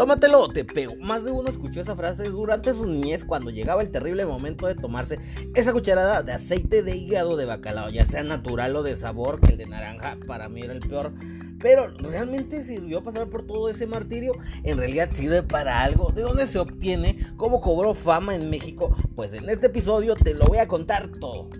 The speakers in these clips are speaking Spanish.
Tómatelo, te pego. Más de uno escuchó esa frase durante su niñez cuando llegaba el terrible momento de tomarse esa cucharada de aceite de hígado de bacalao, ya sea natural o de sabor, que el de naranja para mí era el peor. Pero realmente sirvió pasar por todo ese martirio. En realidad sirve para algo. ¿De dónde se obtiene? ¿Cómo cobró fama en México? Pues en este episodio te lo voy a contar todo.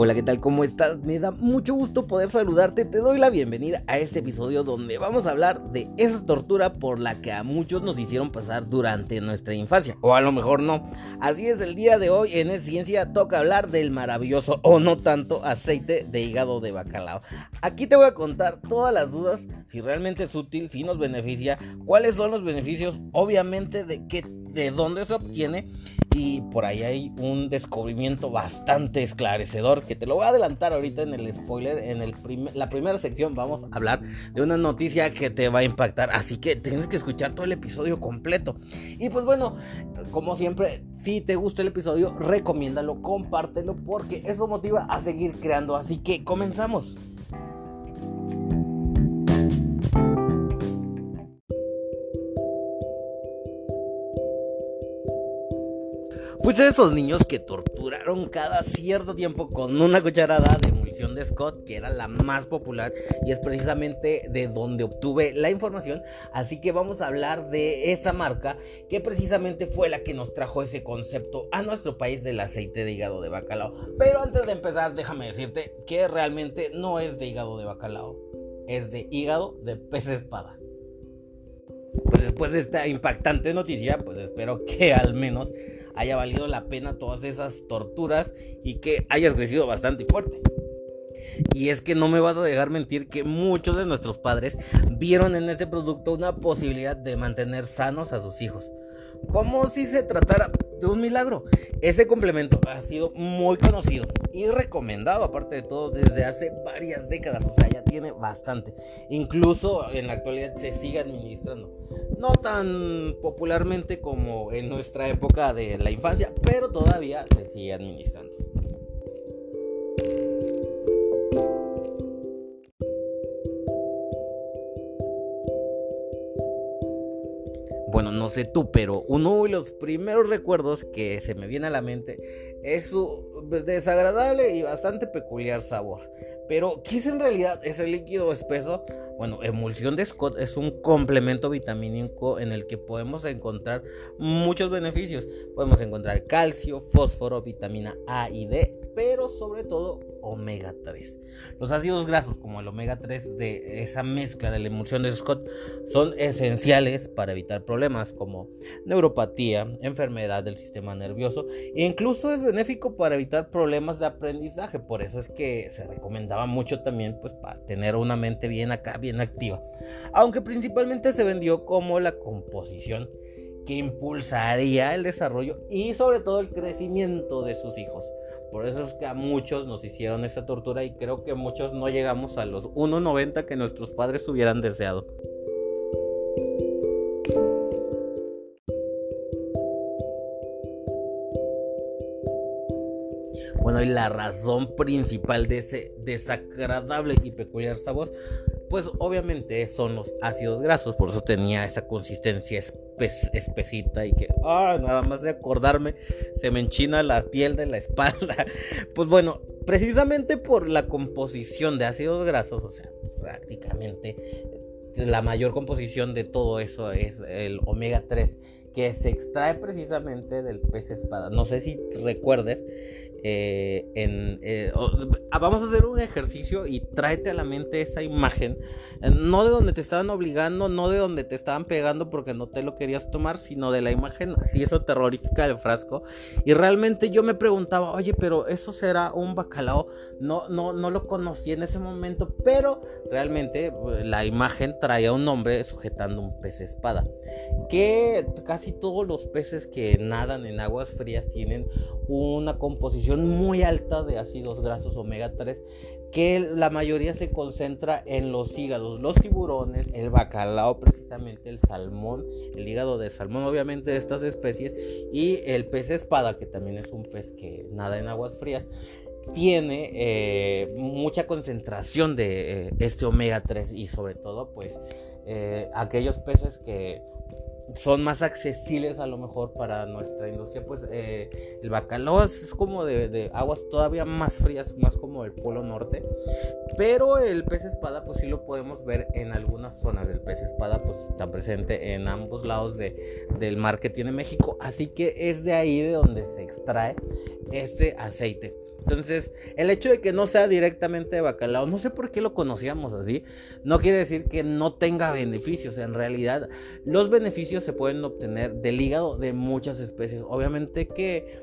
Hola, ¿qué tal? ¿Cómo estás? Me da mucho gusto poder saludarte. Te doy la bienvenida a este episodio donde vamos a hablar de esa tortura por la que a muchos nos hicieron pasar durante nuestra infancia. O a lo mejor no. Así es, el día de hoy en Ciencia toca hablar del maravilloso o no tanto aceite de hígado de bacalao. Aquí te voy a contar todas las dudas, si realmente es útil, si nos beneficia, cuáles son los beneficios, obviamente de qué de dónde se obtiene y por ahí hay un descubrimiento bastante esclarecedor que te lo voy a adelantar ahorita en el spoiler. En el la primera sección vamos a hablar de una noticia que te va a impactar. Así que tienes que escuchar todo el episodio completo. Y pues bueno, como siempre, si te gusta el episodio, recomiéndalo, compártelo porque eso motiva a seguir creando. Así que comenzamos. Fuiste de esos niños que torturaron cada cierto tiempo con una cucharada de munición de Scott, que era la más popular y es precisamente de donde obtuve la información. Así que vamos a hablar de esa marca que precisamente fue la que nos trajo ese concepto a nuestro país del aceite de hígado de bacalao. Pero antes de empezar, déjame decirte que realmente no es de hígado de bacalao, es de hígado de pez espada pues después de esta impactante noticia, pues espero que al menos haya valido la pena todas esas torturas y que hayas crecido bastante fuerte. Y es que no me vas a dejar mentir que muchos de nuestros padres vieron en este producto una posibilidad de mantener sanos a sus hijos. Como si se tratara de un milagro. Ese complemento ha sido muy conocido y recomendado, aparte de todo, desde hace varias décadas. O sea, ya tiene bastante. Incluso en la actualidad se sigue administrando. No tan popularmente como en nuestra época de la infancia, pero todavía se sigue administrando. Bueno, no sé tú, pero uno de los primeros recuerdos que se me viene a la mente es su desagradable y bastante peculiar sabor. Pero, ¿qué es en realidad ese líquido espeso? Bueno, emulsión de Scott es un complemento vitamínico en el que podemos encontrar muchos beneficios. Podemos encontrar calcio, fósforo, vitamina A y D, pero sobre todo omega 3. Los ácidos grasos como el omega 3 de esa mezcla de la emulsión de Scott son esenciales para evitar problemas como neuropatía, enfermedad del sistema nervioso e incluso es benéfico para evitar problemas de aprendizaje. Por eso es que se recomendaba mucho también pues para tener una mente bien acá, bien activa. Aunque principalmente se vendió como la composición que impulsaría el desarrollo y sobre todo el crecimiento de sus hijos. Por eso es que a muchos nos hicieron esa tortura y creo que muchos no llegamos a los 1.90 que nuestros padres hubieran deseado. Bueno, y la razón principal de ese desagradable y peculiar sabor pues obviamente son los ácidos grasos, por eso tenía esa consistencia espesita y que, ah, nada más de acordarme, se me enchina la piel de la espalda. Pues bueno, precisamente por la composición de ácidos grasos, o sea, prácticamente la mayor composición de todo eso es el omega 3 que se extrae precisamente del pez espada. No sé si recuerdes eh, en, eh, ah, vamos a hacer un ejercicio y tráete a la mente esa imagen, eh, no de donde te estaban obligando, no de donde te estaban pegando porque no te lo querías tomar, sino de la imagen así esa terrorífica del frasco. Y realmente yo me preguntaba, oye, pero eso será un bacalao. No, no, no lo conocí en ese momento, pero realmente la imagen traía un hombre sujetando un pez espada. Que casi todos los peces que nadan en aguas frías tienen una composición muy alta de ácidos grasos omega 3 que la mayoría se concentra en los hígados, los tiburones, el bacalao precisamente, el salmón, el hígado de salmón obviamente de estas especies y el pez espada que también es un pez que nada en aguas frías. tiene eh, mucha concentración de este omega 3 y sobre todo pues aquellos peces que son más accesibles a lo mejor para nuestra industria, pues eh, el bacalao es, como de, aguas todavía más frías, más como el polo norte, pero el pez espada pues sí lo podemos ver en algunas zonas, el pez espada pues está presente en ambos lados de, del mar que tiene México, así que es de ahí de donde se extrae este aceite. Entonces, el hecho de que no sea directamente de bacalao, no sé por qué lo conocíamos así, no quiere decir que no tenga beneficios. En realidad, los beneficios se pueden obtener del hígado de muchas especies. Obviamente que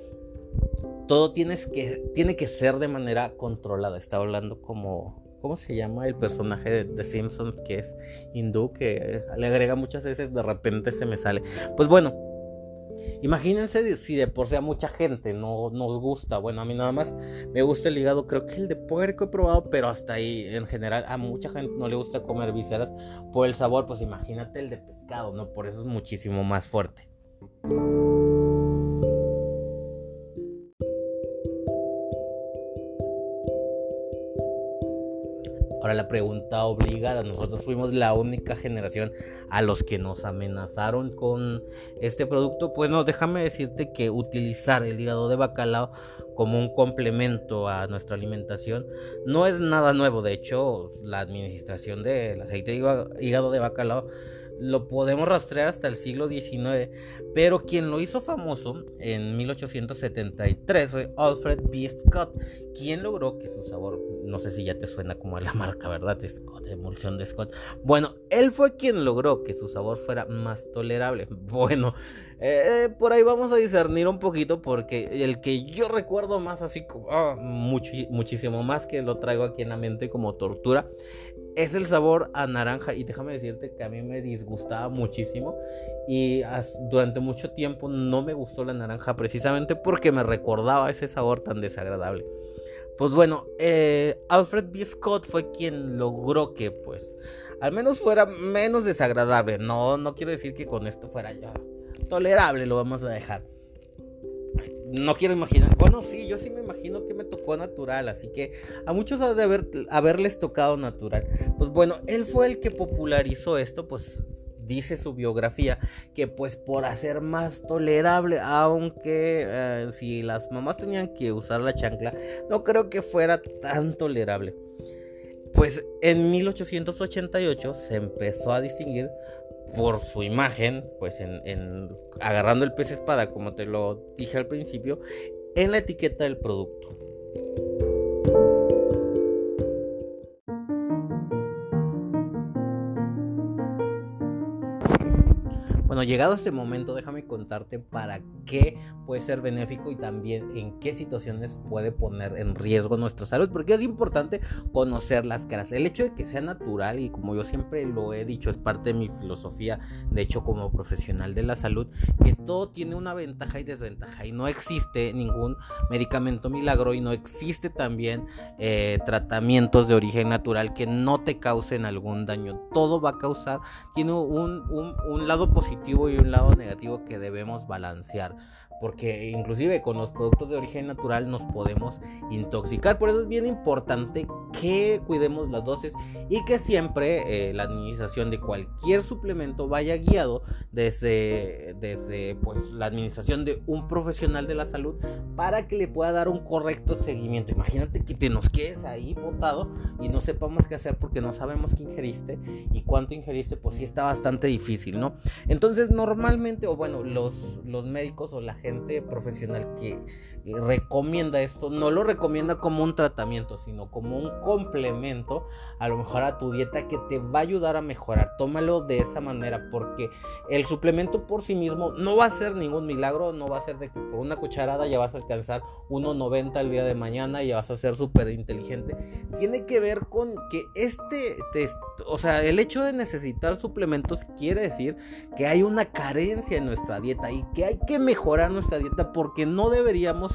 todo tiene que, tiene que ser de manera controlada. Está hablando como, ¿cómo se llama el personaje de, The Simpsons que es hindú, que le agrega muchas veces, de repente se me sale. Pues bueno, Imagínense si de por sí a mucha gente no nos gusta. Bueno, a mí nada más me gusta el hígado. Creo que el de puerco he probado, pero hasta ahí en general a mucha gente no le gusta comer vísceras por el sabor. Pues imagínate el de pescado, ¿no? Por eso es muchísimo más fuerte. Ahora la pregunta obligada, nosotros fuimos la única generación a los que nos amenazaron con este producto. Pues no, déjame decirte que utilizar el hígado de bacalao como un complemento a nuestra alimentación no es nada nuevo. De hecho, la administración del aceite de hígado de bacalao lo podemos rastrear hasta el siglo XIX, pero quien lo hizo famoso en 1873 fue Alfred B. Scott, quien logró que su sabor, no sé si ya te suena como la marca, ¿verdad? Scott, emulsión de Scott. Bueno, él fue quien logró que su sabor fuera más tolerable. Bueno, eh, por ahí vamos a discernir un poquito porque el que yo recuerdo más así, como, ah, muchísimo más que lo traigo aquí en la mente como tortura, es el sabor a naranja y déjame decirte que a mí me disgustaba muchísimo y durante mucho tiempo no me gustó la naranja precisamente porque me recordaba ese sabor tan desagradable. Pues bueno, eh, Alfred B. Scott fue quien logró que pues al menos fuera menos desagradable. No, no quiero decir que con esto fuera ya tolerable, lo vamos a dejar no quiero imaginar. Bueno, sí, yo sí me imagino que me tocó natural, así que a muchos ha de haber, haberles tocado natural. Pues bueno, él fue el que popularizó esto, pues dice su biografía que pues por hacer más tolerable, aunque eh, si las mamás tenían que usar la chancla, no creo que fuera tan tolerable. Pues en 1888 se empezó a distinguir por su imagen, pues en, agarrando el pez espada, como te lo dije al principio, en la etiqueta del producto. Bueno, llegado este momento, déjame contarte para qué puede ser benéfico y también en qué situaciones puede poner en riesgo nuestra salud, porque es importante conocer las caras. El hecho de que sea natural y como yo siempre lo he dicho, es parte de mi filosofía, de hecho como profesional de la salud, que todo tiene una ventaja y desventaja y no existe ningún medicamento milagro y no existe también eh, tratamientos de origen natural que no te causen algún daño. Todo va a causar, tiene un, un lado positivo y un lado negativo que debemos balancear porque inclusive con los productos de origen natural nos podemos intoxicar. Por eso es bien importante que cuidemos las dosis y que siempre eh, la administración de cualquier suplemento vaya guiado desde, desde pues, la administración de un profesional de la salud para que le pueda dar un correcto seguimiento. Imagínate que te nos quedes ahí botado y no sepamos qué hacer porque no sabemos qué ingeriste y cuánto ingeriste, pues sí está bastante difícil, ¿no? Entonces normalmente, o bueno, los, los médicos o la gente gente profesional que recomienda esto, no lo recomienda como un tratamiento, sino como un complemento a lo mejor a tu dieta que te va a ayudar a mejorar. Tómalo de esa manera porque el suplemento por sí mismo no va a ser ningún milagro, no va a ser de que por una cucharada ya vas a alcanzar 1.90 el día de mañana y ya vas a ser súper inteligente. Tiene que ver con que este, o sea, el hecho de necesitar suplementos quiere decir que hay una carencia en nuestra dieta y que hay que mejorar nuestra dieta porque no deberíamos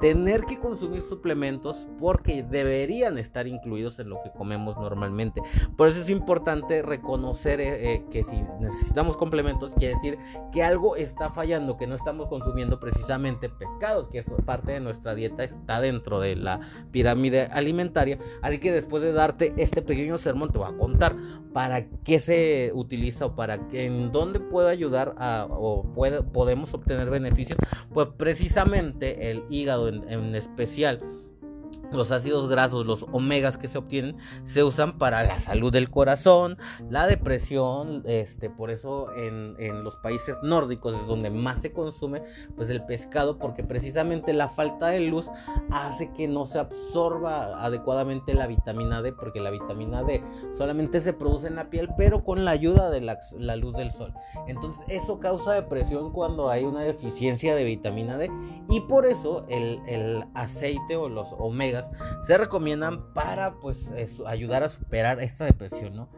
tener que consumir suplementos porque deberían estar incluidos en lo que comemos normalmente. Por eso es importante reconocer eh, eh, que si necesitamos complementos, quiere decir que algo está fallando, que no estamos consumiendo precisamente pescados, que es parte de nuestra dieta, está dentro de la pirámide alimentaria. Así que después de darte este pequeño sermón, te voy a contar para qué se utiliza o para qué, en dónde puede ayudar a, o puede, podemos obtener beneficios. Pues precisamente el hígado en, especial los ácidos grasos, los omegas que se obtienen, se usan para la salud del corazón, la depresión, este, por eso en, en, los países nórdicos es donde más se consume pues el pescado, porque precisamente la falta de luz hace que no se absorba adecuadamente la vitamina D, porque la vitamina D solamente se produce en la piel, pero con la ayuda de la, luz del sol. Entonces eso causa depresión cuando hay una deficiencia de vitamina D y por eso el, el aceite o los omegas se recomiendan para pues ayudar a superar esta depresión, ¿no?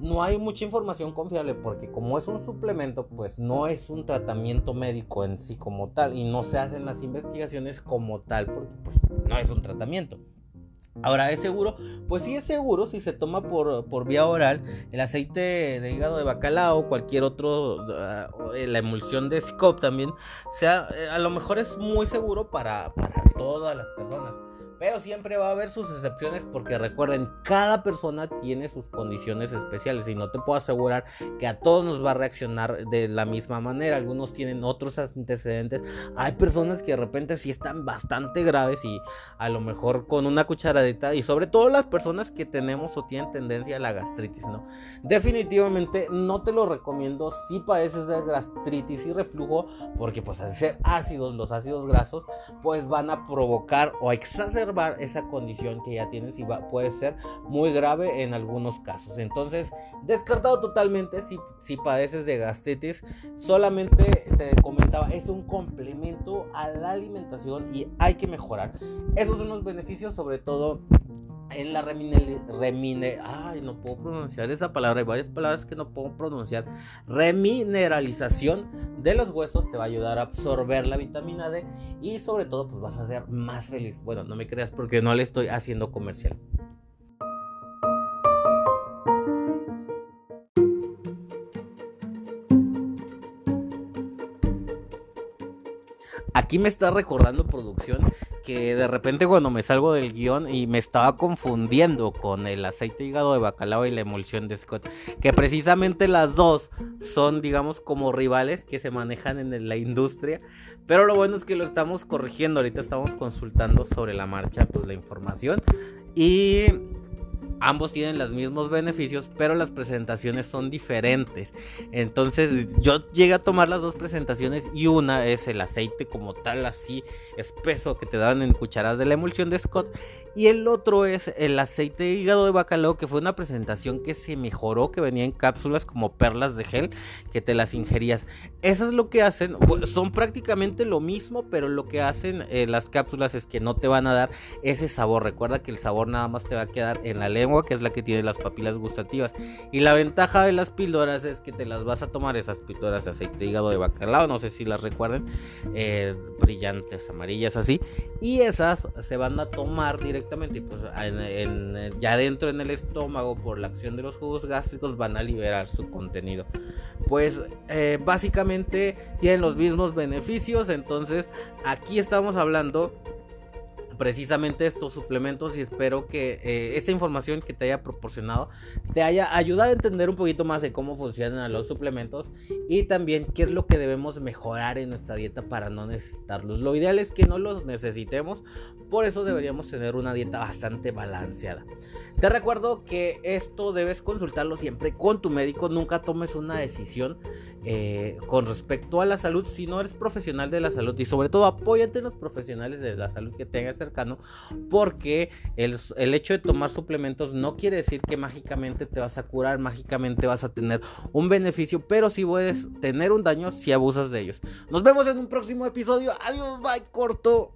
No hay mucha información confiable porque como es un suplemento, pues no es un tratamiento médico en sí como tal y no se hacen las investigaciones como tal porque pues no es un tratamiento. Ahora, ¿es seguro? Pues sí es seguro si se toma por, por vía oral el aceite de hígado de bacalao, cualquier otro, uh, la emulsión de SCOP también, sea, eh, a lo mejor es muy seguro para, para todas las personas. Pero siempre va a haber sus excepciones porque recuerden, cada persona tiene sus condiciones especiales y no te puedo asegurar que a todos nos va a reaccionar de la misma manera. Algunos tienen otros antecedentes. Hay personas que de repente sí están bastante graves y a lo mejor con una cucharadita y sobre todo las personas que tenemos o tienen tendencia a la gastritis, ¿no? Definitivamente no te lo recomiendo si padeces de gastritis y reflujo porque pues al ser ácidos, los ácidos grasos pues van a provocar o exacerbar esa condición que ya tienes y va, puede ser muy grave en algunos casos. Entonces, descartado totalmente si, si padeces de gastritis, solamente te comentaba, es un complemento a la alimentación y hay que mejorar. Esos son los beneficios, sobre todo en la ay, no puedo pronunciar esa palabra, hay varias palabras que no puedo pronunciar. Remineralización de los huesos te va a ayudar a absorber la vitamina D y sobre todo pues vas a ser más feliz. Bueno, no me creas porque no le estoy haciendo comercial. Aquí me está recordando producción que de repente cuando me salgo del guion y me estaba confundiendo con el aceite hígado de bacalao y la emulsión de Scott, que precisamente las dos son digamos como rivales que se manejan en la industria, pero lo bueno es que lo estamos corrigiendo, ahorita estamos consultando sobre la marcha pues la información y ambos tienen los mismos beneficios, pero las presentaciones son diferentes. Entonces yo llegué a tomar las dos presentaciones y una es el aceite como tal, así espeso que te dan en cucharadas de la emulsión de Scott. Y el otro es el aceite de hígado de bacalao, que fue una presentación que se mejoró, que venía en cápsulas como perlas de gel, que te las ingerías. Eso es lo que hacen, son prácticamente lo mismo, pero lo que hacen eh, las cápsulas es que no te van a dar ese sabor. Recuerda que el sabor nada más te va a quedar en la lengua, que es la que tiene las papilas gustativas. Y la ventaja de las píldoras es que te las vas a tomar, esas píldoras de aceite de hígado de bacalao, no sé si las recuerden, eh, brillantes, amarillas así. Y esas se van a tomar directamente y pues ya dentro en el estómago por la acción de los jugos gástricos van a liberar su contenido. Pues eh, básicamente tienen los mismos beneficios, entonces aquí estamos hablando precisamente estos suplementos y espero que eh, esta información que te haya proporcionado te haya ayudado a entender un poquito más de cómo funcionan los suplementos y también qué es lo que debemos mejorar en nuestra dieta para no necesitarlos. Lo ideal es que no los necesitemos, por eso deberíamos tener una dieta bastante balanceada. Te recuerdo que esto debes consultarlo siempre con tu médico, nunca tomes una decisión eh, con respecto a la salud si no eres profesional de la salud y sobre todo apóyate en los profesionales de la salud que tengas cercano porque el, el, hecho de tomar suplementos no quiere decir que mágicamente te vas a curar, mágicamente vas a tener un beneficio, pero sí puedes tener un daño si abusas de ellos. Nos vemos en un próximo episodio. Adiós, bye, corto.